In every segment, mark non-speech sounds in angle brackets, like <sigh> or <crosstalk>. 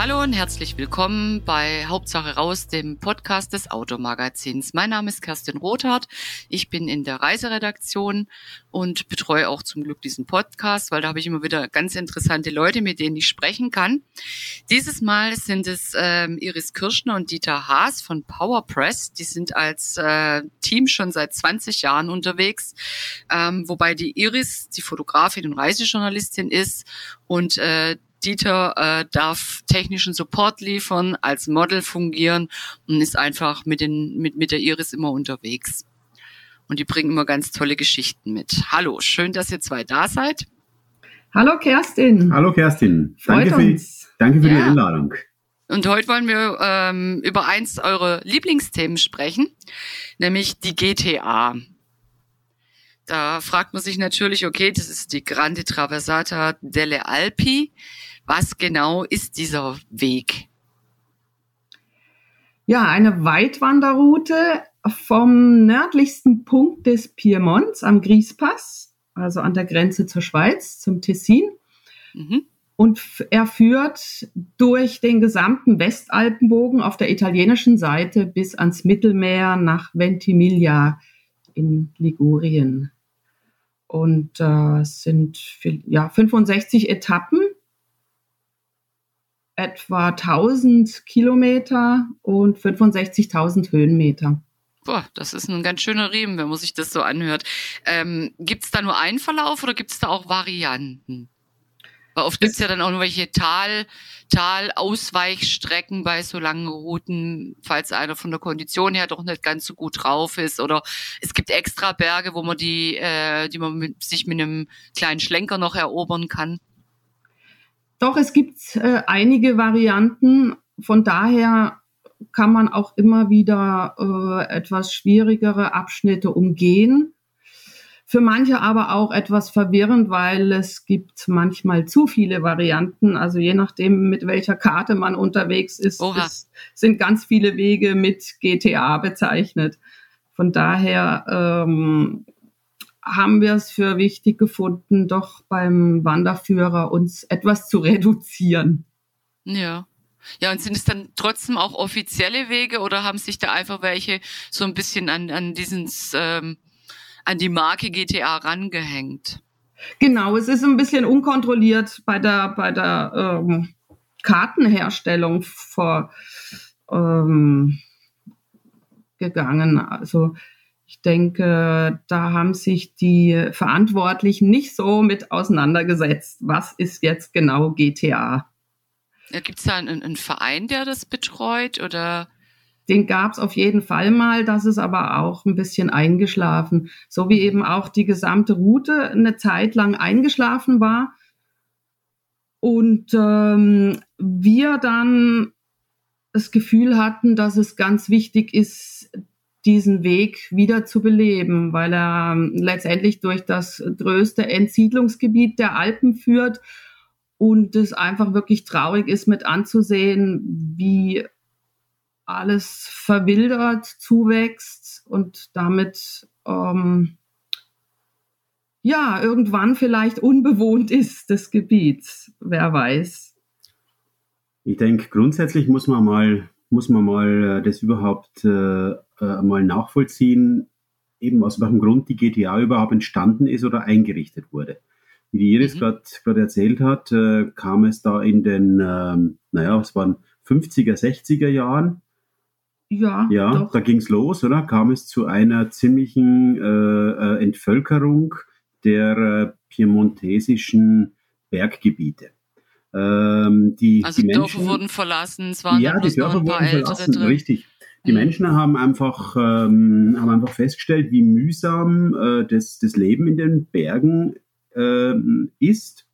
Hallo und herzlich willkommen bei Hauptsache raus, dem Podcast des Automagazins. Mein Name ist Kerstin Rothardt. Ich bin in der Reiseredaktion und betreue auch zum Glück diesen Podcast, weil da habe ich immer wieder ganz interessante Leute, mit denen ich sprechen kann. Dieses Mal sind es ähm, Iris Kirschner und Dieter Haas von PowerPress. Die sind als äh, Team schon seit 20 Jahren unterwegs, ähm, wobei die Iris die Fotografin und Reisejournalistin ist und äh, Dieter äh, darf technischen Support liefern, als Model fungieren und ist einfach mit, den, mit, mit der Iris immer unterwegs. Und die bringen immer ganz tolle Geschichten mit. Hallo, schön, dass ihr zwei da seid. Hallo Kerstin. Hallo Kerstin. Danke für, die, danke für ja. die Einladung. Und heute wollen wir ähm, über eins eurer Lieblingsthemen sprechen, nämlich die GTA. Da fragt man sich natürlich, okay, das ist die Grande Traversata delle Alpi. Was genau ist dieser Weg? Ja, eine Weitwanderroute vom nördlichsten Punkt des Piemonts am Griespass, also an der Grenze zur Schweiz, zum Tessin. Mhm. Und er führt durch den gesamten Westalpenbogen auf der italienischen Seite bis ans Mittelmeer nach Ventimiglia in Ligurien. Und äh, es sind ja, 65 Etappen etwa 1000 Kilometer und 65.000 Höhenmeter. Boah, das ist ein ganz schöner Riemen, wenn man sich das so anhört. Ähm, gibt es da nur einen Verlauf oder gibt es da auch Varianten? Weil oft gibt es ja dann auch nur welche Tal, Talausweichstrecken bei so langen Routen, falls einer von der Kondition her doch nicht ganz so gut drauf ist. Oder es gibt extra Berge, wo man die, äh, die man mit, sich mit einem kleinen Schlenker noch erobern kann. Doch, es gibt äh, einige Varianten. Von daher kann man auch immer wieder äh, etwas schwierigere Abschnitte umgehen. Für manche aber auch etwas verwirrend, weil es gibt manchmal zu viele Varianten. Also je nachdem, mit welcher Karte man unterwegs ist, ist sind ganz viele Wege mit GTA bezeichnet. Von daher ähm, haben wir es für wichtig gefunden, doch beim Wanderführer uns etwas zu reduzieren. Ja. Ja, und sind es dann trotzdem auch offizielle Wege oder haben sich da einfach welche so ein bisschen an, an diesen, ähm, an die Marke GTA rangehängt? Genau, es ist ein bisschen unkontrolliert bei der, bei der ähm, Kartenherstellung vor, ähm, gegangen. Also ich denke, da haben sich die Verantwortlichen nicht so mit auseinandergesetzt. Was ist jetzt genau GTA? Gibt es da einen, einen, Verein, der das betreut oder? Den gab es auf jeden Fall mal, das ist aber auch ein bisschen eingeschlafen. So wie eben auch die gesamte Route eine Zeit lang eingeschlafen war. Und ähm, wir dann das Gefühl hatten, dass es ganz wichtig ist, diesen Weg wieder zu beleben, weil er ähm, letztendlich durch das größte Entsiedlungsgebiet der Alpen führt und es einfach wirklich traurig ist mit anzusehen, wie alles verwildert, zuwächst und damit ähm, ja irgendwann vielleicht unbewohnt ist des Gebiets, wer weiß. Ich denke, grundsätzlich muss man mal muss man mal äh, das überhaupt äh, äh, mal nachvollziehen, eben aus welchem Grund die GTA überhaupt entstanden ist oder eingerichtet wurde. Wie die Iris mhm. gerade erzählt hat, äh, kam es da in den, ähm, naja, es waren 50er, 60er Jahren. Ja, ja doch. da ging es los, oder? Kam es zu einer ziemlichen äh, äh Entvölkerung der äh, piemontesischen Berggebiete. Ähm, die, also die Menschen, Dörfer wurden verlassen, es waren ja, die Dörfer wurden verlassen, drin. richtig. Die mhm. Menschen haben einfach, ähm, haben einfach festgestellt, wie mühsam äh, das, das Leben in den Bergen äh, ist.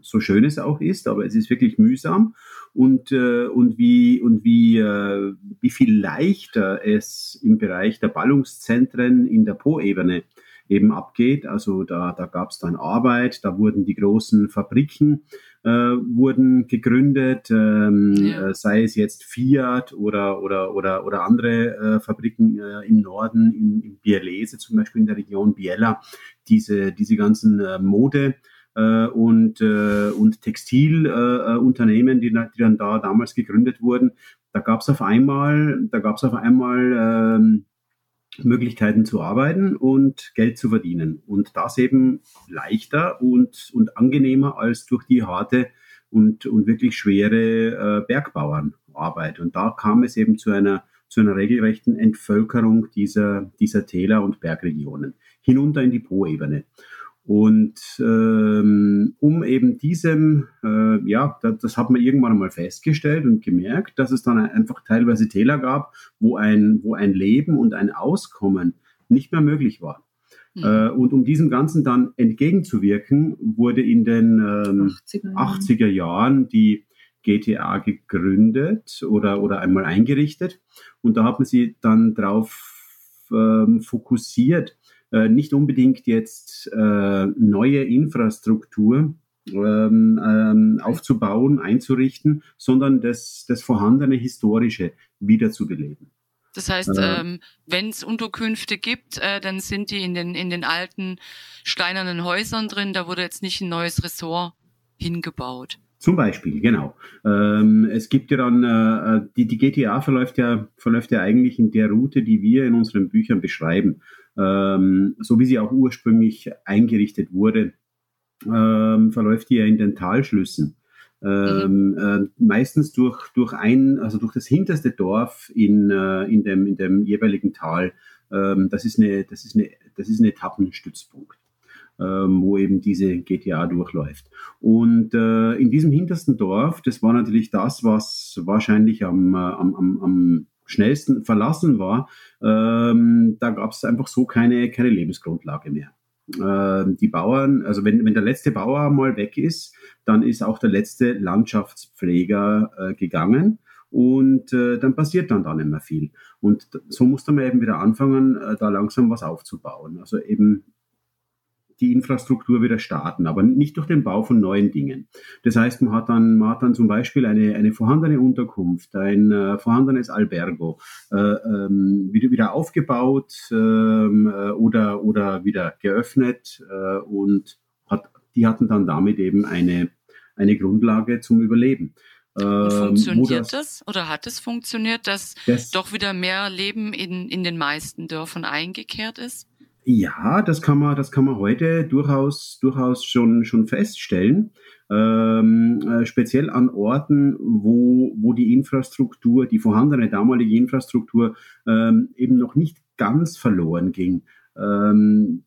So schön es auch ist, aber es ist wirklich mühsam. Und, äh, und, wie, und wie, äh, wie viel leichter es im Bereich der Ballungszentren in der Po-Ebene eben abgeht. Also da, da gab es dann Arbeit, da wurden die großen Fabriken äh, wurden gegründet, ähm, ja. Äh, sei es jetzt Fiat oder, oder, oder, oder andere äh, Fabriken äh, im Norden, in, in Bielese zum Beispiel in der Region Biella, diese, diese ganzen äh, Mode- äh, und, äh, und Textilunternehmen, äh, die, die dann da damals gegründet wurden. Da gab es auf einmal, da gab es auf einmal ähm, Möglichkeiten zu arbeiten und Geld zu verdienen. Und das eben leichter und, und angenehmer als durch die harte und, und wirklich schwere äh, Bergbauernarbeit. Und da kam es eben zu einer, zu einer regelrechten Entvölkerung dieser, dieser Täler und Bergregionen hinunter in die Po-Ebene. Und ähm, um eben diesem, äh, ja, das, das hat man irgendwann einmal festgestellt und gemerkt, dass es dann einfach teilweise Täler gab, wo ein, wo ein Leben und ein Auskommen nicht mehr möglich war. Mhm. Und um diesem Ganzen dann entgegenzuwirken, wurde in den ähm, 80er, 80er Jahren die GTA gegründet oder, oder einmal eingerichtet. Und da hat man sie dann darauf ähm, fokussiert, nicht unbedingt jetzt äh, neue Infrastruktur ähm, ähm, aufzubauen, einzurichten, sondern das, das vorhandene Historische wiederzubeleben. Das heißt, äh, ähm, wenn es Unterkünfte gibt, äh, dann sind die in den, in den alten steinernen Häusern drin. Da wurde jetzt nicht ein neues Ressort hingebaut. Zum Beispiel, genau. Ähm, es gibt ja dann, äh, äh die, die GTA verläuft ja, verläuft ja eigentlich in der Route, die wir in unseren Büchern beschreiben ähm, so wie sie auch ursprünglich eingerichtet wurde, ähm, verläuft die ja in den Talschlüssen. Ähm, mhm. äh, meistens durch, durch ein, also durch das hinterste Dorf in, äh, in, dem, in dem jeweiligen Tal. Ähm, das, ist eine, das, ist eine, das ist ein Etappenstützpunkt, ähm, wo eben diese GTA durchläuft. Und äh, in diesem hintersten Dorf, das war natürlich das, was wahrscheinlich am, äh, am, am, am schnellsten verlassen war, ähm, da gab es einfach so keine, keine Lebensgrundlage mehr. Ähm, die Bauern, also wenn, wenn der letzte Bauer mal weg ist, dann ist auch der letzte Landschaftspfleger äh, gegangen und äh, dann passiert dann da nicht mehr viel. Und so musste man eben wieder anfangen, äh, da langsam was aufzubauen. Also eben die Infrastruktur wieder starten, aber nicht durch den Bau von neuen Dingen. Das heißt, man hat dann, man hat dann zum Beispiel eine, eine vorhandene Unterkunft, ein äh, vorhandenes Albergo äh, ähm, wieder, wieder aufgebaut ähm, äh, oder, oder wieder geöffnet äh, und hat, die hatten dann damit eben eine, eine Grundlage zum Überleben. Und ähm, funktioniert das, das, oder hat es funktioniert, dass das, doch wieder mehr Leben in, in den meisten Dörfern eingekehrt ist? Ja, das kann man, das kann man heute durchaus, durchaus schon, schon feststellen. Ähm, äh, speziell an Orten, wo, wo die Infrastruktur, die vorhandene damalige Infrastruktur ähm, eben noch nicht ganz verloren ging. Ähm,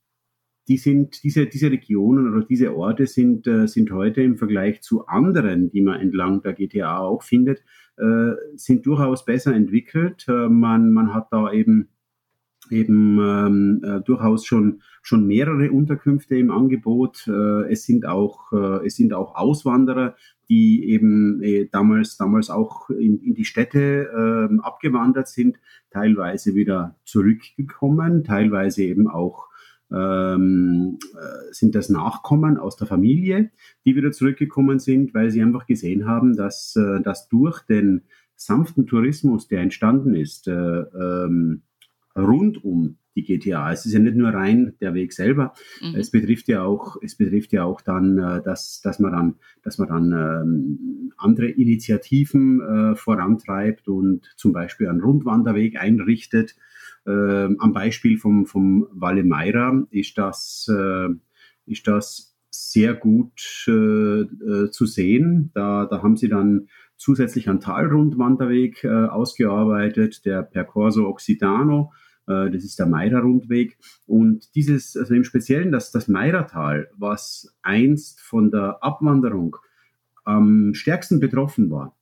die sind, diese, diese Regionen oder diese Orte sind, äh, sind heute im Vergleich zu anderen, die man entlang der GTA auch findet, äh, sind durchaus besser entwickelt. Äh, man, man hat da eben eben ähm, äh, durchaus schon schon mehrere Unterkünfte im Angebot. Äh, es sind auch äh, es sind auch Auswanderer, die eben äh, damals damals auch in, in die Städte äh, abgewandert sind, teilweise wieder zurückgekommen, teilweise eben auch ähm, äh, sind das Nachkommen aus der Familie, die wieder zurückgekommen sind, weil sie einfach gesehen haben, dass, äh, dass durch den sanften Tourismus, der entstanden ist, äh, ähm, rund um die GTA. Es ist ja nicht nur rein der Weg selber. Mhm. Es betrifft ja auch, es betrifft ja auch dann, äh, dass, dass man dann, dass man dann ähm, andere Initiativen äh, vorantreibt und zum Beispiel einen Rundwanderweg einrichtet. Ähm, am Beispiel vom, vom Valle Meira ist das, äh, ist das sehr gut äh, zu sehen. Da, da haben sie dann zusätzlich einen Talrundwanderweg ausgearbeitet, der Percorso Occitano das ist der Meira-Rundweg. Und dieses, also im Speziellen das, das Meiratal, was einst von der Abwanderung am stärksten betroffen war,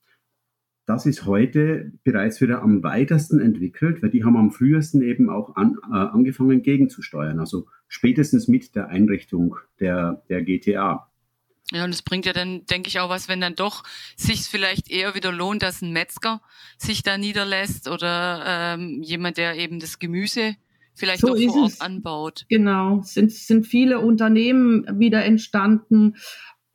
das ist heute bereits wieder am weitesten entwickelt, weil die haben am frühesten eben auch an, äh, angefangen gegenzusteuern, also spätestens mit der Einrichtung der, der GTA. Ja, und es bringt ja dann, denke ich, auch was, wenn dann doch sich vielleicht eher wieder lohnt, dass ein Metzger sich da niederlässt oder ähm, jemand, der eben das Gemüse vielleicht so noch vor Ort anbaut. Genau, es sind, sind viele Unternehmen wieder entstanden,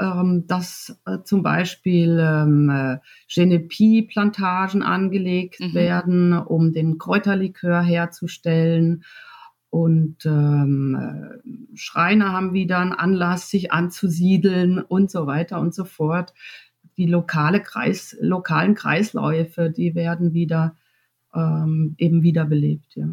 ähm, dass äh, zum Beispiel ähm, äh, Genepi-Plantagen angelegt mhm. werden, um den Kräuterlikör herzustellen. Und ähm, äh, Schreiner haben wieder einen Anlass, sich anzusiedeln und so weiter und so fort. Die lokale Kreis, lokalen Kreisläufe, die werden wieder ähm, eben wiederbelebt. Ja.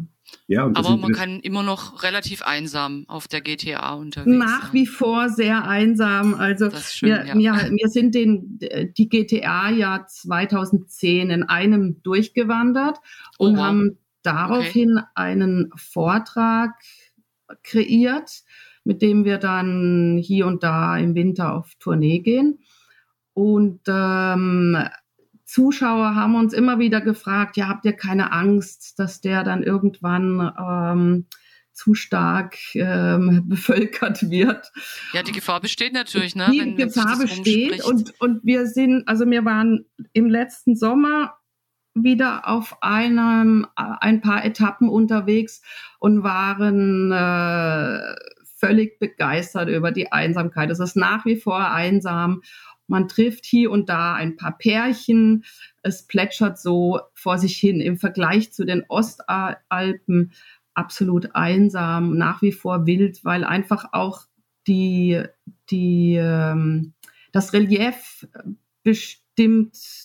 Ja, Aber man kann immer noch relativ einsam auf der GTA unterwegs Nach sein. wie vor sehr einsam. Also schön, wir, ja. wir, wir, sind den, die GTA ja 2010 in einem durchgewandert oh, und wow. haben daraufhin okay. einen Vortrag kreiert, mit dem wir dann hier und da im Winter auf Tournee gehen. Und ähm, Zuschauer haben uns immer wieder gefragt, ja, habt ihr keine Angst, dass der dann irgendwann ähm, zu stark ähm, <laughs> bevölkert wird. Ja, die Gefahr besteht natürlich, ne? Die wenn, Gefahr besteht und, und wir sind, also wir waren im letzten Sommer wieder auf einem, ein paar Etappen unterwegs und waren äh, völlig begeistert über die Einsamkeit. Es ist nach wie vor einsam man trifft hier und da ein paar Pärchen. Es plätschert so vor sich hin. Im Vergleich zu den Ostalpen absolut einsam, nach wie vor wild, weil einfach auch die, die, ähm, das Relief bestimmt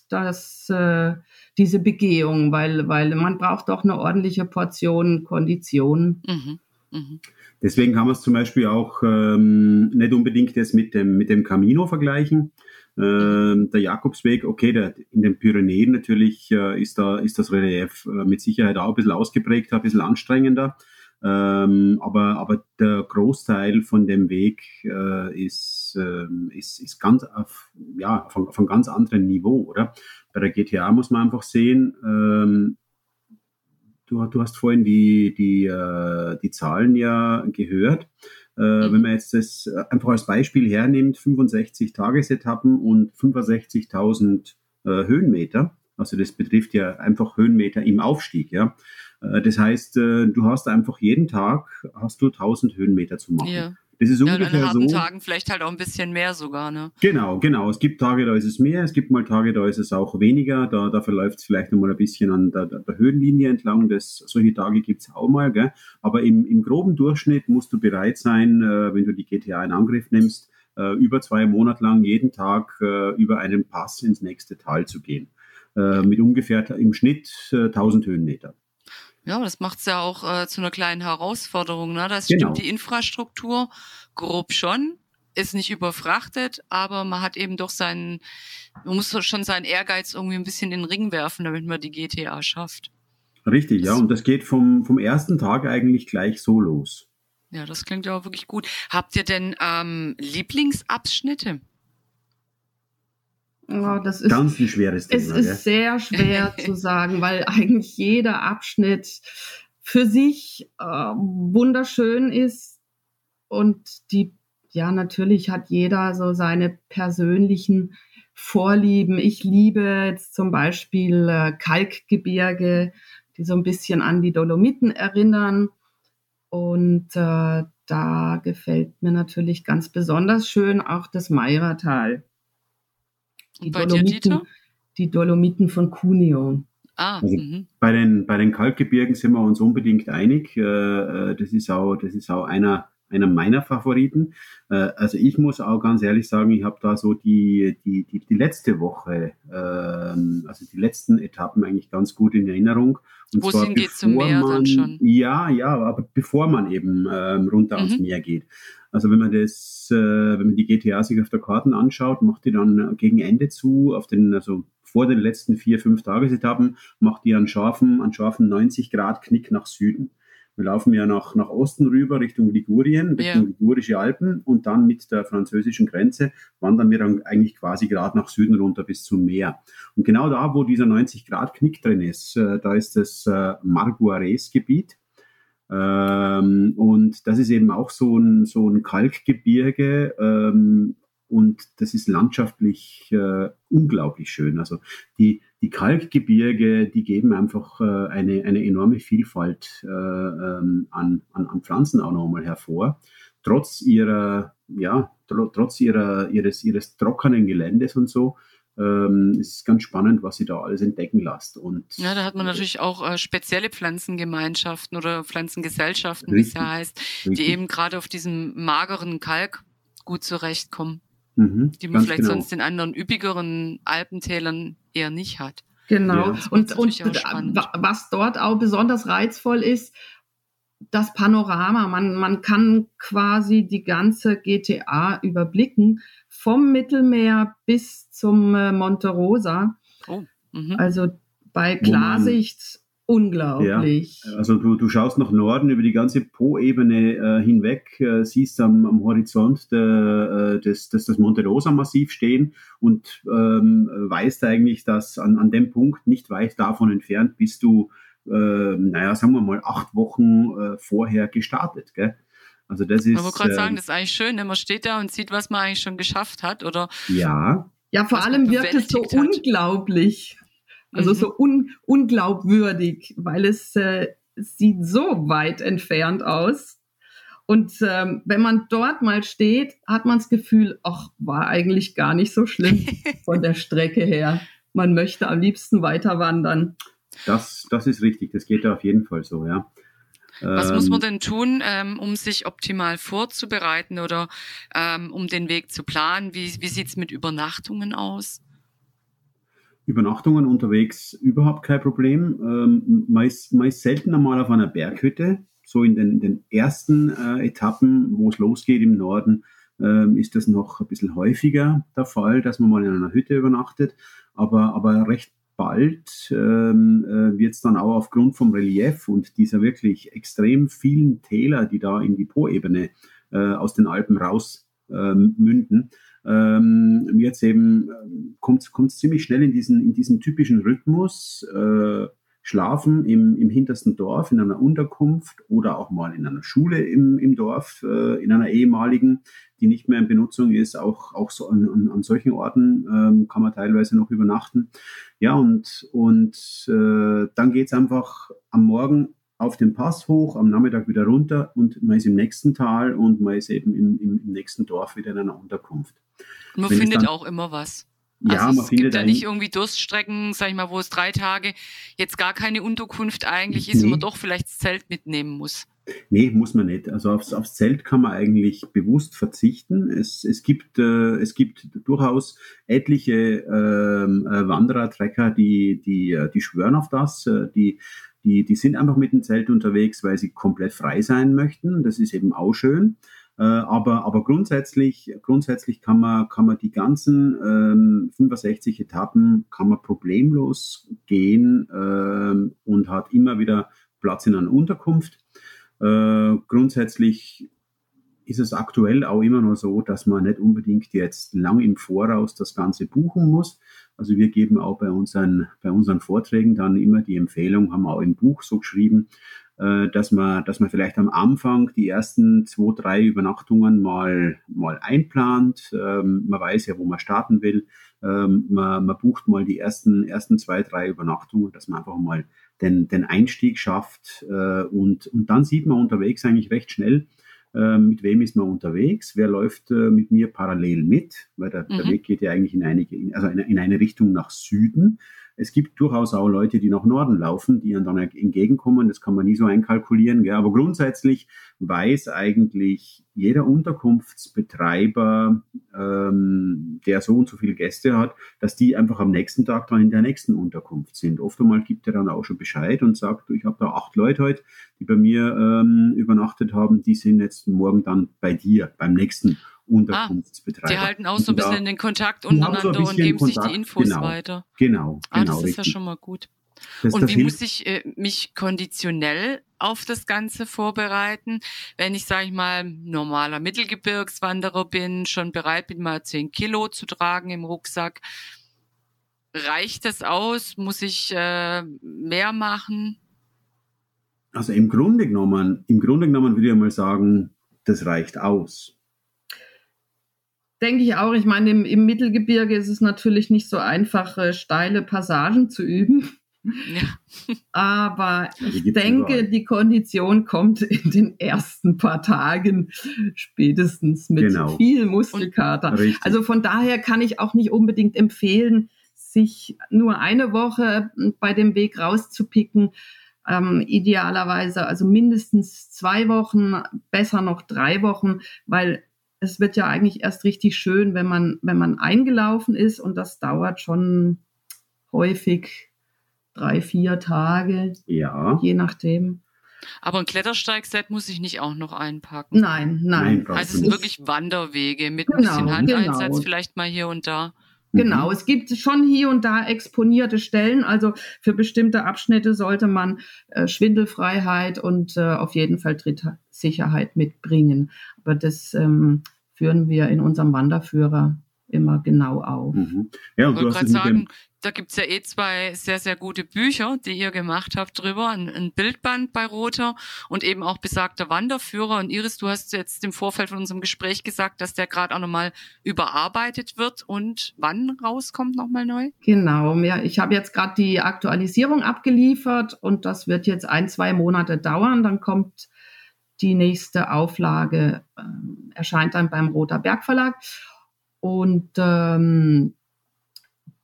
das, äh, diese Begehung, weil, weil man braucht doch eine ordentliche Portion Kondition. Mhm. Mhm. Deswegen kann man es zum Beispiel auch ähm, nicht unbedingt jetzt mit dem, mit dem Camino vergleichen. Ähm, der Jakobsweg, okay, der, in den Pyrenäen natürlich äh, ist, da, ist das Relief äh, mit Sicherheit auch ein bisschen ausgeprägter, ein bisschen anstrengender. Ähm, aber, aber der Großteil von dem Weg äh, ist, äh, ist, ist ganz auf, ja, von, von ganz anderem Niveau, oder? Bei der GTA muss man einfach sehen, ähm, du, du hast vorhin die, die, äh, die Zahlen ja gehört. Äh, mhm. Wenn man jetzt das äh, einfach als Beispiel hernimmt, 65 Tagesetappen und 65.000 äh, Höhenmeter, also das betrifft ja einfach Höhenmeter im Aufstieg, ja. Äh, das heißt, äh, du hast einfach jeden Tag hast du 1000 Höhenmeter zu machen. Ja. Das ist ja, ungefähr an so. Tagen vielleicht halt auch ein bisschen mehr sogar, ne? Genau, genau. Es gibt Tage, da ist es mehr, es gibt mal Tage, da ist es auch weniger. Da, da verläuft es vielleicht nochmal ein bisschen an der, der Höhenlinie entlang. Das, solche Tage gibt es auch mal, gell? Aber im, im groben Durchschnitt musst du bereit sein, äh, wenn du die GTA in Angriff nimmst, äh, über zwei Monate lang jeden Tag äh, über einen Pass ins nächste Tal zu gehen. Äh, mit ungefähr im Schnitt 1000 äh, Höhenmeter. Ja, das macht es ja auch äh, zu einer kleinen Herausforderung. Ne? Das genau. stimmt die Infrastruktur grob schon, ist nicht überfrachtet, aber man hat eben doch seinen, man muss schon seinen Ehrgeiz irgendwie ein bisschen in den Ring werfen, damit man die GTA schafft. Richtig, das ja, und das geht vom, vom ersten Tag eigentlich gleich so los. Ja, das klingt ja auch wirklich gut. Habt ihr denn ähm, Lieblingsabschnitte? Oh, das ist ganz ein schweres Thema. Es ist ja. sehr schwer <laughs> zu sagen, weil eigentlich jeder Abschnitt für sich äh, wunderschön ist und die, ja, natürlich hat jeder so seine persönlichen Vorlieben. Ich liebe jetzt zum Beispiel äh, Kalkgebirge, die so ein bisschen an die Dolomiten erinnern. Und äh, da gefällt mir natürlich ganz besonders schön auch das Meiratal. Die Dolomiten, die Dolomiten von Cuneo. Ah, also mhm. bei, den, bei den Kalkgebirgen sind wir uns unbedingt einig. Äh, äh, das, ist auch, das ist auch einer, einer meiner Favoriten. Äh, also ich muss auch ganz ehrlich sagen, ich habe da so die, die, die, die letzte Woche, ähm, also die letzten Etappen eigentlich ganz gut in Erinnerung. Und Wo zwar geht zum Meer man, dann schon? Ja, ja, aber bevor man eben ähm, runter mhm. ans Meer geht. Also wenn man das, äh, wenn man die GTA sich auf der Karten anschaut, macht die dann gegen Ende zu, auf den, also vor den letzten vier, fünf Tagesetappen, macht die einen scharfen, einen scharfen 90 Grad Knick nach Süden. Wir laufen ja nach, nach Osten rüber Richtung Ligurien, Richtung ja. Ligurische Alpen und dann mit der französischen Grenze wandern wir dann eigentlich quasi gerade nach Süden runter bis zum Meer. Und genau da, wo dieser 90 Grad Knick drin ist, äh, da ist das äh, Marguares-Gebiet. Ähm, und das ist eben auch so ein, so ein Kalkgebirge. Ähm, und das ist landschaftlich äh, unglaublich schön. Also die, die Kalkgebirge, die geben einfach äh, eine, eine enorme Vielfalt äh, ähm, an, an, an Pflanzen auch nochmal hervor. Trotz ihrer, ja, tr trotz ihrer, ihres, ihres trockenen Geländes und so, ähm, es ist ganz spannend, was sie da alles entdecken lässt. Und ja, da hat man natürlich auch äh, spezielle Pflanzengemeinschaften oder Pflanzengesellschaften, wie es ja heißt, richtig. die eben gerade auf diesem mageren Kalk gut zurechtkommen. Mhm, die man vielleicht genau. sonst in anderen üppigeren Alpentälern eher nicht hat. Genau. Ja. Und, und was dort auch besonders reizvoll ist, das Panorama. Man, man kann quasi die ganze GTA überblicken, vom Mittelmeer bis zum äh, Monte Rosa. Oh. Mhm. Also bei Klarsicht unglaublich. Ja, also du, du schaust nach Norden über die ganze Po-Ebene äh, hinweg, äh, siehst am, am Horizont de, äh, des, des, das Monte Rosa-Massiv stehen und ähm, weißt eigentlich, dass an, an dem Punkt, nicht weit davon entfernt, bist du äh, naja, sagen wir mal, acht Wochen äh, vorher gestartet. Gell? Also das ist. Man wollte gerade äh, sagen, das ist eigentlich schön, wenn man steht da und sieht, was man eigentlich schon geschafft hat, oder? Ja. Ja, vor allem wirkt es so hat. unglaublich. Also mhm. so un unglaubwürdig, weil es äh, sieht so weit entfernt aus. Und ähm, wenn man dort mal steht, hat man das Gefühl, ach, war eigentlich gar nicht so schlimm <laughs> von der Strecke her. Man möchte am liebsten weiter wandern. Das, das ist richtig, das geht ja auf jeden Fall so, ja. Was muss man ähm, denn tun, ähm, um sich optimal vorzubereiten oder ähm, um den Weg zu planen? Wie, wie sieht es mit Übernachtungen aus? Übernachtungen unterwegs überhaupt kein Problem. Ähm, meist, meist selten einmal auf einer Berghütte. So in den, in den ersten äh, Etappen, wo es losgeht im Norden, ähm, ist das noch ein bisschen häufiger der Fall, dass man mal in einer Hütte übernachtet. Aber, aber recht bald ähm, äh, wird es dann auch aufgrund vom Relief und dieser wirklich extrem vielen Täler, die da in die Po-Ebene äh, aus den Alpen raus ähm, münden, ähm, jetzt eben äh, kommt es ziemlich schnell in diesen, in diesen typischen Rhythmus. Äh, schlafen im, im hintersten Dorf in einer Unterkunft oder auch mal in einer Schule im, im Dorf, äh, in einer ehemaligen, die nicht mehr in Benutzung ist. Auch, auch so an, an, an solchen Orten ähm, kann man teilweise noch übernachten. Ja, und, und äh, dann geht's einfach am Morgen auf den Pass hoch, am Nachmittag wieder runter und man ist im nächsten Tal und man ist eben im, im, im nächsten Dorf wieder in einer Unterkunft. Man Wenn findet dann, auch immer was. Ja, also man es gibt ja nicht irgendwie Durststrecken, sag ich mal, wo es drei Tage jetzt gar keine Unterkunft eigentlich ist nee. und man doch vielleicht das Zelt mitnehmen muss. Nee, muss man nicht. Also aufs, aufs Zelt kann man eigentlich bewusst verzichten. Es, es, gibt, äh, es gibt durchaus etliche ähm, äh, Wanderer, Trecker, die, die, äh, die schwören auf das. Äh, die, die, die sind einfach mit dem Zelt unterwegs, weil sie komplett frei sein möchten. Das ist eben auch schön. Äh, aber, aber grundsätzlich, grundsätzlich kann man, kann man die ganzen ähm, 65 Etappen kann man problemlos gehen ähm, und hat immer wieder Platz in einer Unterkunft. Äh, grundsätzlich ist es aktuell auch immer noch so, dass man nicht unbedingt jetzt lang im Voraus das Ganze buchen muss. Also wir geben auch bei unseren, bei unseren Vorträgen dann immer die Empfehlung, haben wir auch im Buch so geschrieben, äh, dass man, dass man vielleicht am Anfang die ersten zwei, drei Übernachtungen mal, mal einplant. Ähm, man weiß ja, wo man starten will. Ähm, man, man bucht mal die ersten, ersten zwei, drei Übernachtungen, dass man einfach mal den, den Einstieg schafft. Äh, und, und dann sieht man unterwegs eigentlich recht schnell, mit wem ist man unterwegs, wer läuft mit mir parallel mit, weil der, mhm. der Weg geht ja eigentlich in, einige, also in, in eine Richtung nach Süden. Es gibt durchaus auch Leute, die nach Norden laufen, die dann entgegenkommen. Das kann man nie so einkalkulieren. Gell? Aber grundsätzlich weiß eigentlich jeder Unterkunftsbetreiber, ähm, der so und so viele Gäste hat, dass die einfach am nächsten Tag dann in der nächsten Unterkunft sind. Oft einmal gibt er dann auch schon Bescheid und sagt, ich habe da acht Leute heute, die bei mir ähm, übernachtet haben, die sind jetzt morgen dann bei dir, beim nächsten Unterkunftsbetreiber. Ah, die halten auch so ein bisschen den Kontakt untereinander so und geben Kontakt, sich die Infos genau, weiter. Genau, ah, genau. Das ist richtig. ja schon mal gut. Das, und das wie hilft. muss ich äh, mich konditionell auf das Ganze vorbereiten, wenn ich, sage ich mal, normaler Mittelgebirgswanderer bin, schon bereit bin, mal 10 Kilo zu tragen im Rucksack. Reicht das aus? Muss ich äh, mehr machen? Also im Grunde genommen, im Grunde genommen würde ich mal sagen, das reicht aus. Denke ich auch. Ich meine, im, im, Mittelgebirge ist es natürlich nicht so einfach, äh, steile Passagen zu üben. Ja. <laughs> Aber ich denke, überall. die Kondition kommt in den ersten paar Tagen spätestens mit genau. viel Muskelkater. Also von daher kann ich auch nicht unbedingt empfehlen, sich nur eine Woche bei dem Weg rauszupicken. Ähm, idealerweise also mindestens zwei Wochen, besser noch drei Wochen, weil es wird ja eigentlich erst richtig schön, wenn man, wenn man eingelaufen ist und das dauert schon häufig drei, vier Tage. Ja. Je nachdem. Aber ein Klettersteigset muss ich nicht auch noch einpacken. Nein, nein. also es sind wirklich Wanderwege mit genau, ein bisschen Handeinsatz genau. vielleicht mal hier und da. Genau, mhm. es gibt schon hier und da exponierte Stellen. Also für bestimmte Abschnitte sollte man äh, Schwindelfreiheit und äh, auf jeden Fall Trittsicherheit mitbringen. Aber das ähm, führen wir in unserem Wanderführer immer genau auf. Mhm. Ja, und ich wollte gerade sagen, da gibt's ja eh zwei sehr, sehr gute Bücher, die ihr gemacht habt drüber. Ein, ein, Bildband bei Roter und eben auch besagter Wanderführer. Und Iris, du hast jetzt im Vorfeld von unserem Gespräch gesagt, dass der gerade auch nochmal überarbeitet wird und wann rauskommt nochmal neu? Genau, ja, ich habe jetzt gerade die Aktualisierung abgeliefert und das wird jetzt ein, zwei Monate dauern. Dann kommt die nächste Auflage, äh, erscheint dann beim Roter Bergverlag. Und ähm,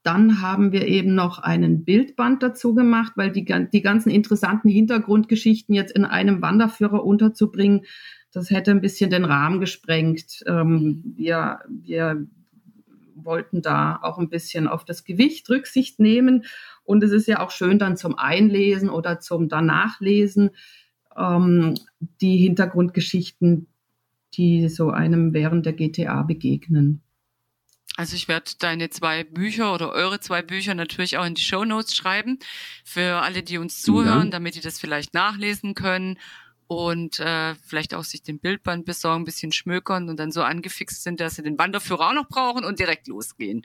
dann haben wir eben noch einen Bildband dazu gemacht, weil die, die ganzen interessanten Hintergrundgeschichten jetzt in einem Wanderführer unterzubringen, das hätte ein bisschen den Rahmen gesprengt. Ähm, wir, wir wollten da auch ein bisschen auf das Gewicht Rücksicht nehmen. Und es ist ja auch schön dann zum Einlesen oder zum Danachlesen ähm, die Hintergrundgeschichten, die so einem während der GTA begegnen. Also ich werde deine zwei Bücher oder eure zwei Bücher natürlich auch in die Show Notes schreiben für alle, die uns zuhören, ja. damit die das vielleicht nachlesen können und äh, vielleicht auch sich den Bildband besorgen, ein bisschen schmökern und dann so angefixt sind, dass sie den Wanderführer auch noch brauchen und direkt losgehen.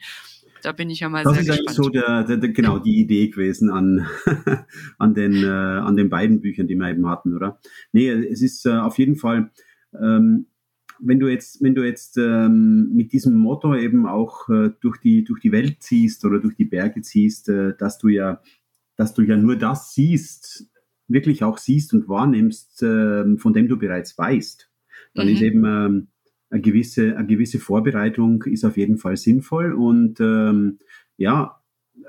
Da bin ich ja mal das sehr gespannt. Das ist eigentlich so der, der, der, genau die Idee gewesen an, <laughs> an, den, äh, an den beiden Büchern, die wir eben hatten, oder? Nee, es ist äh, auf jeden Fall ähm, wenn du jetzt, wenn du jetzt ähm, mit diesem Motto eben auch äh, durch, die, durch die Welt ziehst oder durch die Berge ziehst, äh, dass du ja, dass du ja nur das siehst, wirklich auch siehst und wahrnimmst, äh, von dem du bereits weißt, dann mhm. ist eben ähm, eine, gewisse, eine gewisse Vorbereitung ist auf jeden Fall sinnvoll und ähm, ja,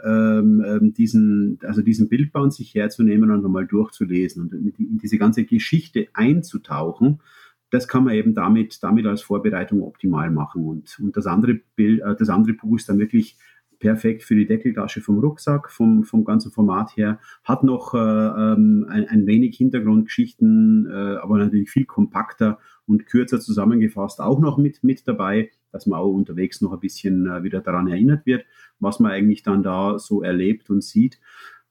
ähm, ähm diesen, also diesen Bildbau sich herzunehmen und nochmal durchzulesen und in diese ganze Geschichte einzutauchen das kann man eben damit, damit als Vorbereitung optimal machen. Und, und das, andere Bild, äh, das andere Buch ist dann wirklich perfekt für die Deckeltasche vom Rucksack, vom, vom ganzen Format her, hat noch äh, ähm, ein, ein, wenig Hintergrundgeschichten, äh, aber natürlich viel kompakter und kürzer zusammengefasst auch noch mit, mit dabei, dass man auch unterwegs noch ein bisschen äh, wieder daran erinnert wird, was man eigentlich dann da so erlebt und sieht.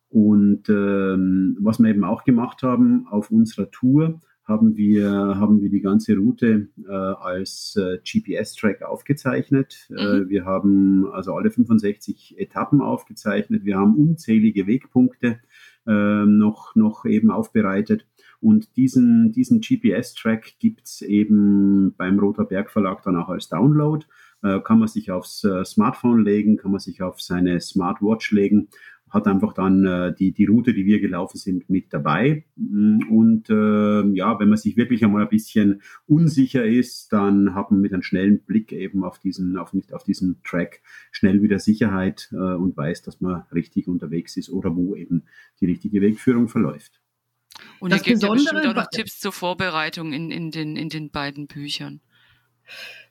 Und ähm, was wir eben auch gemacht haben auf unserer Tour, haben wir, haben wir die ganze Route äh, als äh, GPS-Track aufgezeichnet. Äh, mhm. Äh, wir haben also alle 65 Etappen aufgezeichnet. Wir haben unzählige Wegpunkte äh, noch, noch eben aufbereitet. Und diesen, diesen GPS-Track gibt es eben beim Roter Berg Verlag dann auch als Download. Äh, kann man sich aufs Smartphone legen, kann man sich auf seine Smartwatch legen hat einfach dann äh, die, die Route, die wir gelaufen sind, mit dabei. Mm, und äh, ja, wenn man sich wirklich einmal ein bisschen unsicher ist, dann hat man mit einem schnellen Blick eben auf diesen, auf, nicht auf diesen Track schnell wieder Sicherheit äh, und weiß, dass man richtig unterwegs ist oder wo eben die richtige Wegführung verläuft. Und das gibt ja bestimmt auch noch Tipps zur Vorbereitung in, in, den, in den beiden Büchern.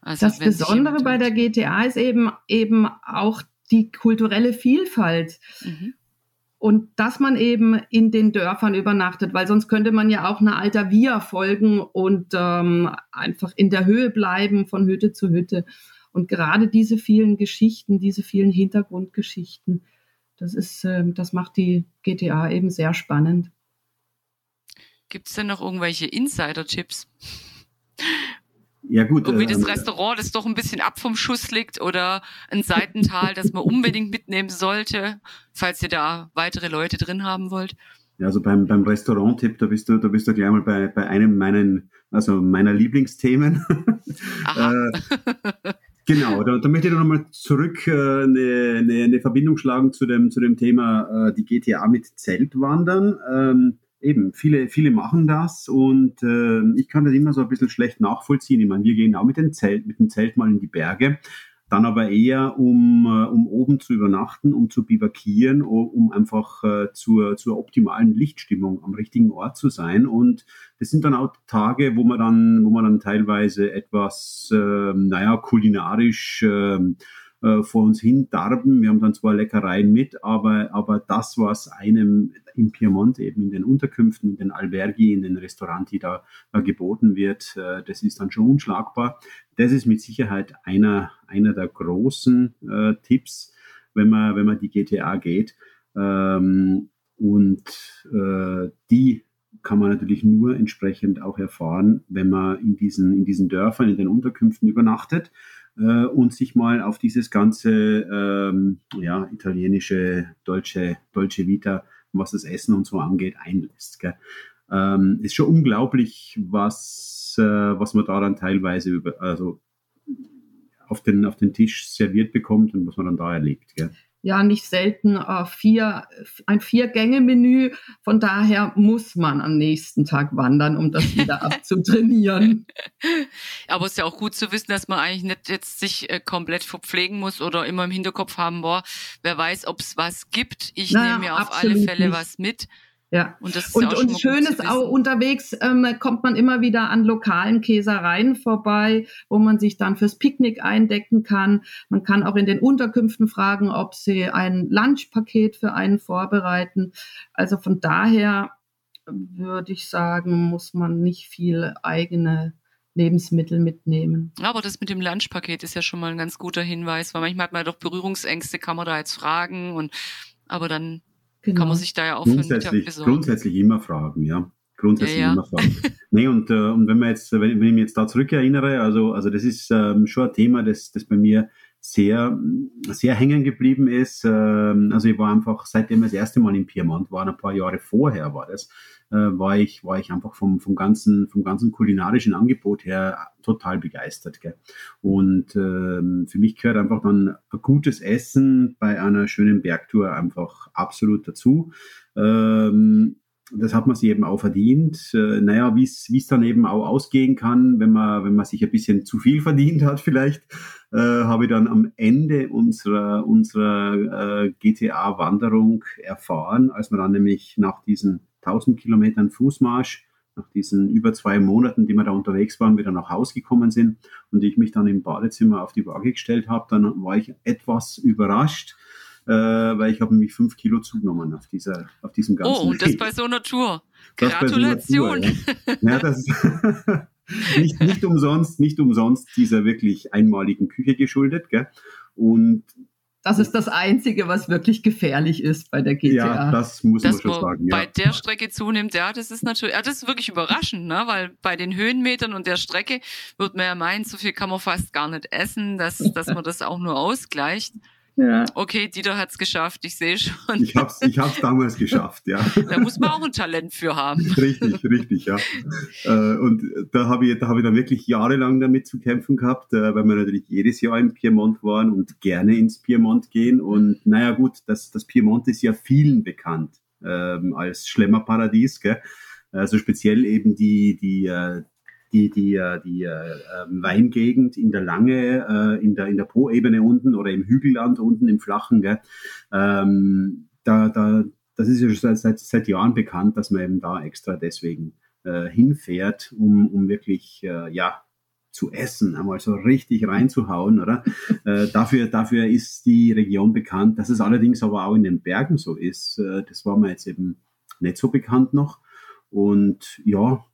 Also das Besondere bei der GTA ist eben, eben auch die kulturelle Vielfalt. Mhm. Und dass man eben in den Dörfern übernachtet, weil sonst könnte man ja auch eine alter Via folgen und ähm, einfach in der Höhe bleiben, von Hütte zu Hütte. Und gerade diese vielen Geschichten, diese vielen Hintergrundgeschichten, das ist, äh, das macht die GTA eben sehr spannend. Gibt es denn noch irgendwelche Insider-Tipps? Ja, gut. Irgendwie das Restaurant, das doch ein bisschen ab vom Schuss liegt oder ein Seitental, das man unbedingt mitnehmen sollte, falls ihr da weitere Leute drin haben wollt. Ja, also beim, beim Restaurant-Tipp, da bist du, da bist du gleich mal bei, bei einem meinen, also meiner Lieblingsthemen. <laughs> Äh, Genau, da, da möchte ich nochmal zurück äh, eine, eine, eine, Verbindung schlagen zu dem, zu dem Thema äh, die GTA mit Zeltwandern. Ähm, eben, viele, viele machen das und äh, ich kann das immer so ein bisschen schlecht nachvollziehen. Ich meine, wir gehen auch mit dem Zelt, mit dem Zelt mal in die Berge dann aber eher, um, äh, um oben zu übernachten, um zu bivakieren, um einfach äh, zur, zur optimalen Lichtstimmung am richtigen Ort zu sein. Und das sind dann auch Tage, wo man dann, wo man dann teilweise etwas, äh, naja, kulinarisch äh, äh, vor uns hin darben. Wir haben dann zwar Leckereien mit, aber, aber das, was einem im Piemont eben in den Unterkünften, in den Albergi, in den Restauranti da, da geboten wird, äh, das ist dann schon unschlagbar. Das ist mit Sicherheit einer, einer der großen äh, Tipps, wenn man, wenn man die GTA geht. Ähm, und äh, die kann man natürlich nur entsprechend auch erfahren, wenn man in diesen, in diesen Dörfern, in den Unterkünften übernachtet äh, und sich mal auf dieses ganze ähm, ja, italienische Dolce, Dolce Vita, was das Essen und so angeht, einlässt. Ähm, ist schon unglaublich, was, äh, was man da dann teilweise über, also auf den, auf den Tisch serviert bekommt und was man dann da erlebt. Gell? Ja nicht selten äh, vier, ein Vier-Gänge-Menü. Von daher muss man am nächsten Tag wandern, um das wieder <laughs> abzutrainieren. Aber es ist ja auch gut zu wissen, dass man eigentlich nicht jetzt sich äh, komplett verpflegen muss oder immer im Hinterkopf haben, boah, wer weiß, ob es was gibt. Ich naja, nehme mir auf alle Fälle nicht. was mit. Ja, und, das ist und, und schön ist auch unterwegs, ähm, kommt man immer wieder an lokalen Käsereien vorbei, wo man sich dann fürs Picknick eindecken kann. Man kann auch in den Unterkünften fragen, ob sie ein Lunchpaket für einen vorbereiten. Also von daher würde ich sagen, muss man nicht viel eigene Lebensmittel mitnehmen. Aber das mit dem Lunchpaket ist ja schon mal ein ganz guter Hinweis, weil manchmal hat man doch Berührungsängste, kann man da jetzt fragen und aber dann Genau. Kann man sich da ja auch grundsätzlich, grundsätzlich immer fragen, ja. Grundsätzlich ja, ja. immer fragen. <laughs> nee, und, äh, und wenn man jetzt, wenn, wenn ich mich jetzt da zurückerinnere, also, also das ist ähm, schon ein Thema, das, das bei mir sehr, sehr hängen geblieben ist. Ähm, also ich war einfach, seitdem das erste Mal in Piemont war, ein paar Jahre vorher war das, äh, war ich, war ich einfach vom, vom ganzen, vom ganzen kulinarischen Angebot her total begeistert. Gell? Und ähm, für mich gehört einfach dann ein gutes Essen bei einer schönen Bergtour einfach absolut dazu. Ähm, das hat man sich eben auch verdient. Äh, naja, wie es dann eben auch ausgehen kann, wenn man, wenn man sich ein bisschen zu viel verdient hat, vielleicht, äh, habe ich dann am Ende unserer, unserer äh, GTA-Wanderung erfahren, als wir dann nämlich nach diesen 1000 Kilometern Fußmarsch, nach diesen über zwei Monaten, die wir da unterwegs waren, wieder nach Hause gekommen sind und ich mich dann im Badezimmer auf die Waage gestellt habe, dann war ich etwas überrascht äh, weil ich habe nämlich fünf Kilo zugenommen auf, dieser, auf diesem ganzen Oh, und das bei so einer Tour. Gratulation. So einer Tour, ja. ja, das ist <laughs> nicht, nicht umsonst, nicht umsonst dieser wirklich einmaligen Küche geschuldet. Gell? Und das ist das Einzige, was wirklich gefährlich ist bei der GTA. Ja, das muss Dass man schon sagen. Ja. Bei der Strecke zunimmt, ja, das ist natürlich, ja, das ist wirklich überraschend, ne? weil bei den Höhenmetern und der Strecke wird man ja meinen, so viel kann man fast gar nicht essen, dass, dass man das auch nur ausgleicht. Ja. Okay, Dieter hat es geschafft, ich sehe schon. Ich habe es ich hab's damals geschafft, ja. Da muss man auch ein Talent für haben. Richtig, richtig, ja. Äh, und da habe ich, hab ich dann wirklich jahrelang damit zu kämpfen gehabt, äh, weil wir natürlich jedes Jahr im Piemont waren und gerne ins Piemont gehen. Und naja gut, das, das Piemont ist ja vielen bekannt ähm, als Schlemmerparadies. Gell? Also speziell eben die, die, äh, die, die, äh, die äh, ähm, Weingegend in der Lange, äh, in der, in der Po-Ebene unten oder im Hügelland unten im Flachen, gell, ähm, da, da, das ist ja schon seit, seit Jahren bekannt, dass man eben da extra deswegen äh, hinfährt, um, um wirklich, äh, ja, zu essen, einmal so richtig reinzuhauen, oder? <laughs> äh, dafür, dafür ist die Region bekannt, dass es allerdings aber auch in den Bergen so ist. Äh, das war mir jetzt eben nicht so bekannt noch. Und ja,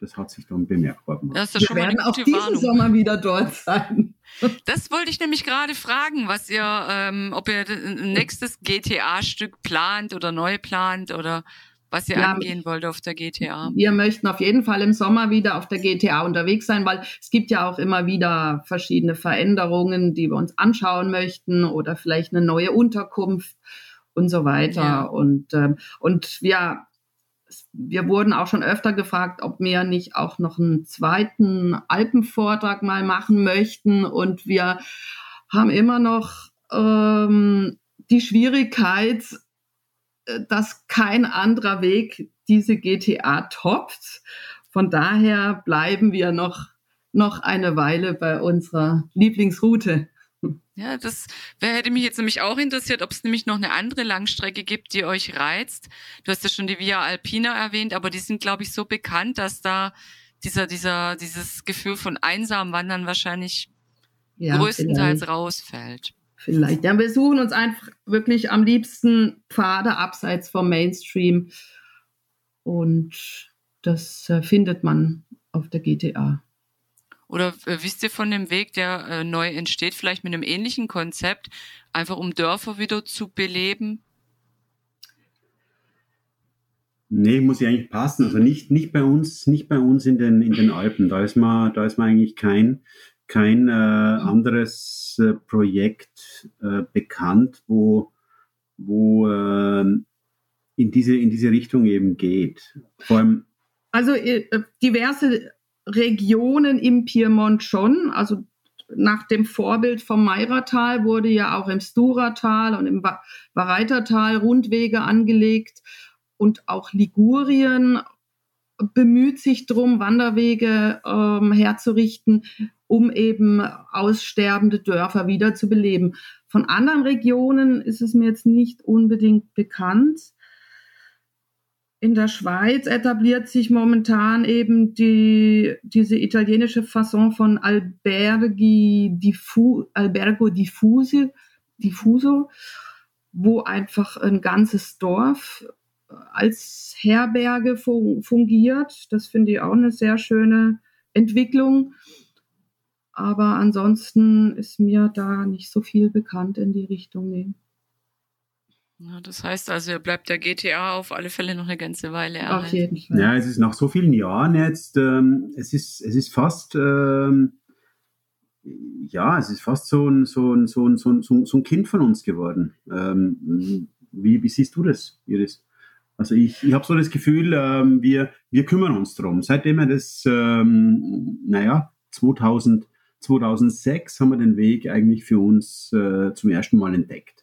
das hat sich dann bemerkbar gemacht. Das ist Wir werden auch diesen Warnung. Sommer wieder dort sein. <laughs> Das wollte ich nämlich gerade fragen, was ihr, ähm, ob ihr ein nächstes GTA-Stück plant oder neu plant oder was ihr ja, angehen wollt auf der GTA. Wir möchten auf jeden Fall im Sommer wieder auf der GTA unterwegs sein, weil es gibt ja auch immer wieder verschiedene Veränderungen, die wir uns anschauen möchten oder vielleicht eine neue Unterkunft und so weiter. Ja. Und, ähm, und ja, wir wurden auch schon öfter gefragt, ob wir nicht auch noch einen zweiten Alpenvortrag mal machen möchten. Und wir haben immer noch ähm, die Schwierigkeit, äh, dass kein anderer Weg diese GTA toppt. Von daher bleiben wir noch, noch eine Weile bei unserer Lieblingsroute. Ja, das hätte mich jetzt nämlich auch interessiert, ob es nämlich noch eine andere Langstrecke gibt, die euch reizt. Du hast ja schon die Via Alpina erwähnt, aber die sind, glaube ich, so bekannt, dass da dieser, dieser, dieses Gefühl von einsam Wandern wahrscheinlich ja, größtenteils vielleicht. rausfällt. Vielleicht. Ja, wir suchen uns einfach wirklich am liebsten Pfade abseits vom Mainstream. Und das äh, findet man auf der GTA. Oder äh, wisst ihr von dem Weg, der äh, neu entsteht, vielleicht mit einem ähnlichen Konzept, einfach um Dörfer wieder zu beleben? Nee, muss ja eigentlich passen. Also nicht, nicht bei uns, nicht bei uns in den, in den Alpen. Da ist man, da ist man eigentlich kein, kein äh, anderes äh, Projekt äh, bekannt, wo, wo äh, in, diese, in diese Richtung eben geht. Vor allem also äh, diverse Regionen im Piemont schon. Also nach dem Vorbild vom Meiratal wurde ja auch im Sturatal und im Bareitertal Rundwege angelegt und auch Ligurien bemüht sich darum, Wanderwege ähm, herzurichten, um eben aussterbende Dörfer wiederzubeleben. Von anderen Regionen ist es mir jetzt nicht unbedingt bekannt. In der Schweiz etabliert sich momentan eben die, diese italienische Fasson von Albergi Diffu, Albergo Diffuse, Diffuso, wo einfach ein ganzes Dorf als Herberge fungiert. Das finde ich auch eine sehr schöne Entwicklung. Aber ansonsten ist mir da nicht so viel bekannt in die Richtung. Nee. Ja, das heißt also, er bleibt der GTA auf alle Fälle noch eine ganze Weile erhalten. Auf jeden Fall. Ja, es ist nach so vielen Jahren jetzt, ähm, es, ist, es ist fast, ähm, ja, es ist fast so ein, so ein, so ein, so ein, so ein Kind von uns geworden. Ähm, wie, wie siehst du das, Iris? Also ich, ich habe so das Gefühl, ähm, wir, wir kümmern uns drum. Seitdem wir das, ähm, naja, 2000, 2006 haben wir den Weg eigentlich für uns äh, zum ersten Mal entdeckt.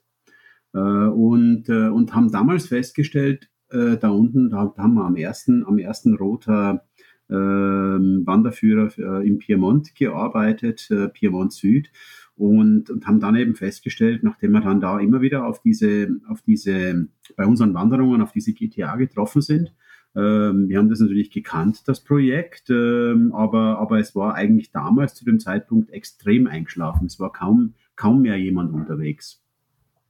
Äh, und, äh, und haben damals festgestellt, äh, da unten, da haben wir am ersten, am ersten Roter Wanderführer im Piemont gearbeitet, Piemont Süd und, und haben dann eben festgestellt, nachdem wir dann da immer wieder auf diese, auf diese, bei unseren Wanderungen auf diese GTA getroffen sind, ähm, wir haben das natürlich gekannt, das Projekt, ähm, aber, aber es war eigentlich damals zu dem Zeitpunkt extrem eingeschlafen. Es war kaum, kaum mehr jemand unterwegs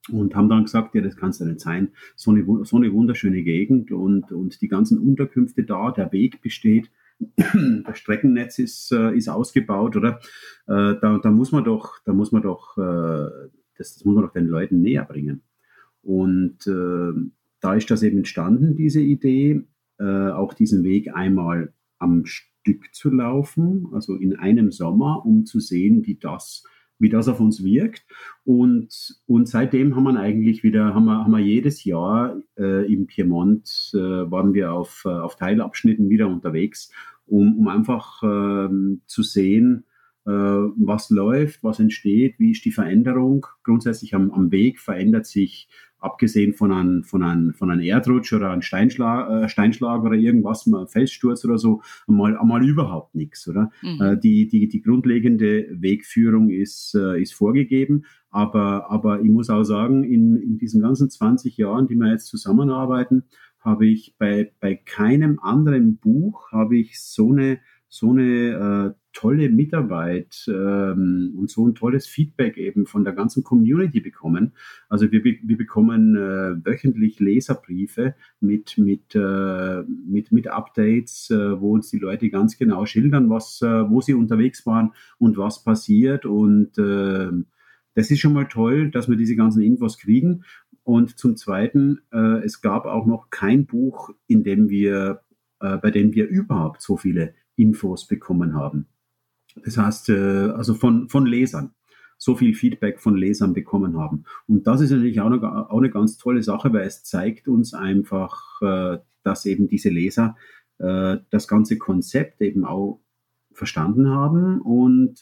und haben dann gesagt, ja, das kann es ja nicht sein. So eine, so eine wunderschöne Gegend und, und die ganzen Unterkünfte da, der Weg besteht, <clears throat> das Streckennetz ist, äh, ist ausgebaut, oder? Äh, da, da muss man doch, da muss man doch, äh, das, das muss man doch den Leuten näher bringen. Und äh, da ist das eben entstanden, diese Idee, äh, auch diesen Weg einmal am Stück zu laufen, also in einem Sommer, um zu sehen, wie das wie das auf uns wirkt. Und, und seitdem haben wir eigentlich wieder, haben wir, haben wir jedes Jahr äh, im Piemont, äh, waren wir auf, äh, auf Teilabschnitten wieder unterwegs, um, um einfach ähm, zu sehen, äh, was läuft, was entsteht, wie ist die Veränderung. Grundsätzlich am, am Weg verändert sich abgesehen von einem, von einem, von einem Erdrutsch oder einem Steinschlag, äh, Steinschlag oder irgendwas, mal Felssturz oder so, einmal, einmal überhaupt nichts, oder? Mhm. Äh, die, die, die grundlegende Wegführung ist, äh, ist vorgegeben, aber, aber ich muss auch sagen, in, in diesen ganzen 20 Jahren, die wir jetzt zusammenarbeiten, habe ich bei, bei keinem anderen Buch habe ich so eine, so eine äh, tolle Mitarbeit ähm, und so ein tolles Feedback eben von der ganzen Community bekommen. Also wir, wir bekommen äh, wöchentlich Leserbriefe mit, mit, äh, mit, mit Updates, äh, wo uns die Leute ganz genau schildern, was, äh, wo sie unterwegs waren und was passiert. Und äh, das ist schon mal toll, dass wir diese ganzen Infos kriegen. Und zum Zweiten, äh, es gab auch noch kein Buch, in dem wir, äh, bei dem wir überhaupt so viele Infos bekommen haben. Das heißt, äh, also von, von Lesern. so viel Feedback von Lesern bekommen haben. Und das ist natürlich auch eine, auch eine ganz tolle Sache, weil es zeigt uns einfach, äh, dass eben diese Leser äh, das ganze Konzept eben auch verstanden haben und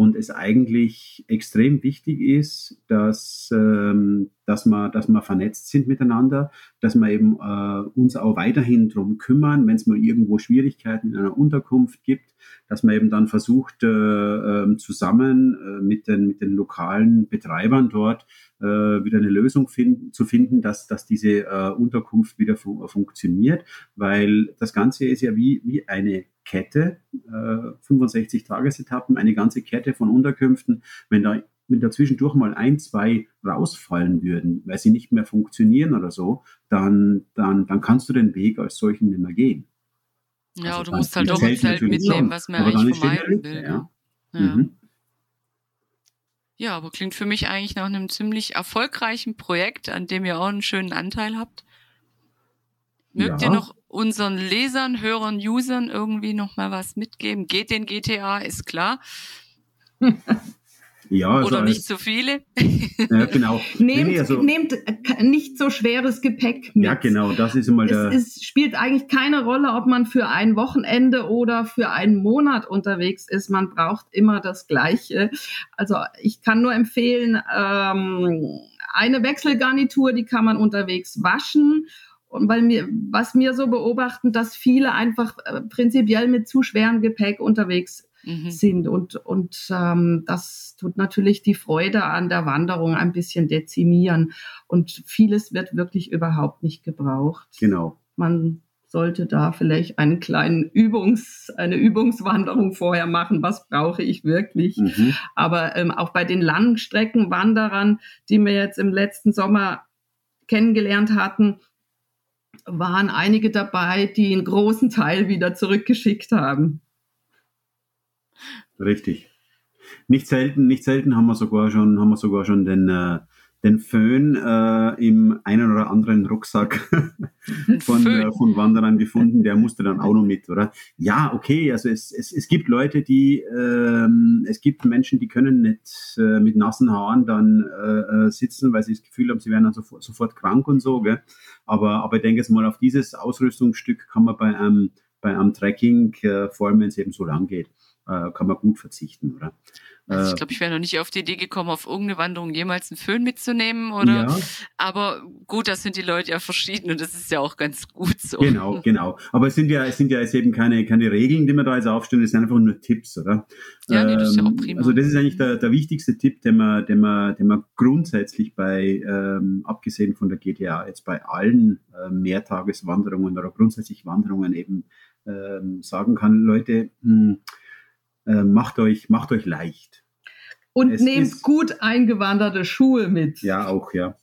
und es eigentlich extrem wichtig ist, dass, ähm, dass, wir, dass wir vernetzt sind miteinander, dass wir eben äh, uns auch weiterhin darum kümmern, wenn es mal irgendwo Schwierigkeiten in einer Unterkunft gibt, dass man eben dann versucht, äh, ähm, zusammen äh, mit, den, mit den lokalen Betreibern dort äh, wieder eine Lösung finden, zu finden, dass, dass diese äh, Unterkunft wieder fun funktioniert, weil das Ganze ist ja wie, wie eine Kette, äh, 65 Tagesetappen, eine ganze Kette von Unterkünften. Wenn da wenn da zwischendurch mal ein, zwei rausfallen würden, weil sie nicht mehr funktionieren oder so, dann, dann, dann kannst du den Weg als solchen nicht mehr gehen. Ja, also du musst halt doch ein Zelt mitnehmen, was man eigentlich vermeiden will. Ja. Ja. Mhm. ja, aber klingt für mich eigentlich nach einem ziemlich erfolgreichen Projekt, an dem ihr auch einen schönen Anteil habt. Mögt ja. ihr noch unseren Lesern, Hörern, Usern irgendwie noch mal was mitgeben? Geht den GTA, ist klar. <laughs> Ja, also Oder nicht so viele. Ja, genau. <laughs> nehmt, nee, also, nehmt nicht so schweres Gepäck mit. Ja, genau, das ist immer der. Es, es spielt eigentlich keine Rolle, ob man für ein Wochenende oder für einen Monat unterwegs ist. Man braucht immer das Gleiche. Also ich kann nur empfehlen, ähm, eine Wechselgarnitur, die kann man unterwegs waschen und weil mir, was mir so beobachten, dass viele einfach äh, prinzipiell mit zu schwerem Gepäck unterwegs mhm. sind. Und, und ähm, das tut natürlich die Freude an der Wanderung ein bisschen dezimieren. Und vieles wird wirklich überhaupt nicht gebraucht. Genau. Man sollte da vielleicht einen kleinen Übungs, eine Übungswanderung vorher machen. Was brauche ich wirklich? Mhm. Aber ähm, auch bei den Langstreckenwanderern, die wir jetzt im letzten Sommer kennengelernt hatten, waren einige dabei, die einen großen Teil wieder zurückgeschickt haben. Richtig. Nicht selten, nicht selten haben wir sogar schon, haben wir sogar schon den, äh, den Föhn äh, im einen oder anderen Rucksack <laughs> von, äh, von Wanderern gefunden, der musste dann auch noch mit, oder? Ja, okay, also es, es, es gibt Leute, die, ähm, es gibt Menschen, die können nicht äh, mit nassen Haaren dann äh, äh sitzen, weil sie das Gefühl haben, sie werden dann sofort, sofort krank und so, gell? Aber, aber ich denke jetzt mal, auf dieses Ausrüstungsstück kann man bei einem, bei einem Trekking, äh, vor allem wenn es eben so lang geht, äh, kann man gut verzichten, oder? Also ich glaube, ich wäre noch nicht auf die Idee gekommen, auf irgendeine Wanderung jemals einen Föhn mitzunehmen, oder? Ja. Aber gut, das sind die Leute ja verschieden und das ist ja auch ganz gut so. Genau, genau. Aber es sind ja, es sind ja jetzt eben keine, keine Regeln, die wir da jetzt aufstellen, es sind einfach nur Tipps, oder? Ja, nee, das ist ja auch ähm, prima. Also das ist eigentlich der, der wichtigste Tipp, den man, den man, den man grundsätzlich bei, ähm, abgesehen von der GTA, jetzt bei allen äh, Mehrtageswanderungen oder grundsätzlich Wanderungen eben ähm, sagen kann, Leute, mh, hm, äh, macht, euch, macht euch leicht. Und es nehmt ist, gut eingewanderte Schuhe mit. Ja, auch, ja.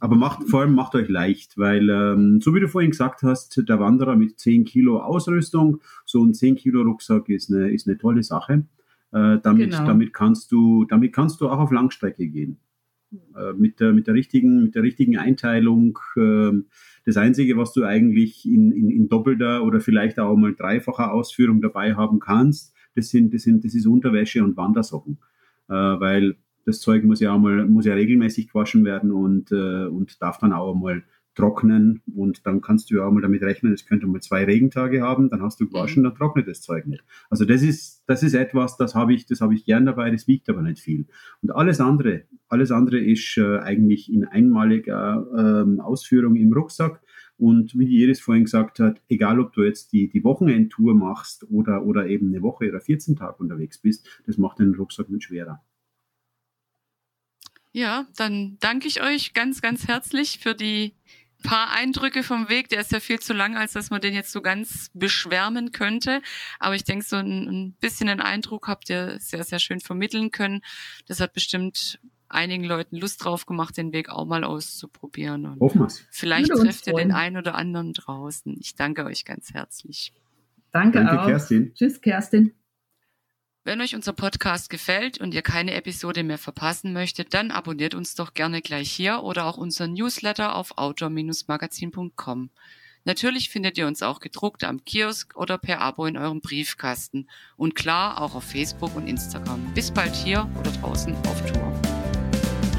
Aber macht, vor allem macht euch leicht, weil, ähm, so wie du vorhin gesagt hast, der Wanderer mit 10 Kilo Ausrüstung, so ein 10 Kilo Rucksack ist eine, ist eine tolle Sache. Äh, damit, genau. damit, kannst du, damit kannst du auch auf Langstrecke gehen. Äh, mit, der, mit, der richtigen, mit der richtigen Einteilung. Äh, das Einzige, was du eigentlich in, in, in doppelter oder vielleicht auch mal dreifacher Ausführung dabei haben kannst, das sind, das sind, das ist Unterwäsche und Wandersocken, äh, weil das Zeug muss ja auch mal, muss ja regelmäßig gewaschen werden und, äh, und darf dann auch mal trocknen und dann kannst du ja auch mal damit rechnen, es könnte mal zwei Regentage haben, dann hast du gewaschen, mhm. dann trocknet das Zeug nicht. Also das ist, das ist etwas, das habe ich, das habe ich gern dabei, das wiegt aber nicht viel. Und alles andere, alles andere ist äh, eigentlich in einmaliger äh, Ausführung im Rucksack und wie die Iris vorhin gesagt hat, egal ob du jetzt die, die Wochenendtour machst oder, oder eben eine Woche oder 14 Tage unterwegs bist, das macht den Rucksack nicht schwerer. Ja, dann danke ich euch ganz, ganz herzlich für die paar Eindrücke vom Weg. Der ist ja viel zu lang, als dass man den jetzt so ganz beschwärmen könnte. Aber ich denke, so ein, ein bisschen einen Eindruck habt ihr sehr, sehr schön vermitteln können. Das hat bestimmt einigen Leuten Lust drauf gemacht, den Weg auch mal auszuprobieren. Und Hoffen wir's. Vielleicht trefft ihr den einen oder anderen draußen. Ich danke euch ganz herzlich. Danke, danke auch. Kerstin. Tschüss, Kerstin. Wenn euch unser Podcast gefällt und ihr keine Episode mehr verpassen möchtet, dann abonniert uns doch gerne gleich hier oder auch unseren Newsletter auf outdoor-magazin.com. Natürlich findet ihr uns auch gedruckt am Kiosk oder per Abo in eurem Briefkasten. Und klar auch auf Facebook und Instagram. Bis bald hier oder draußen auf Tour.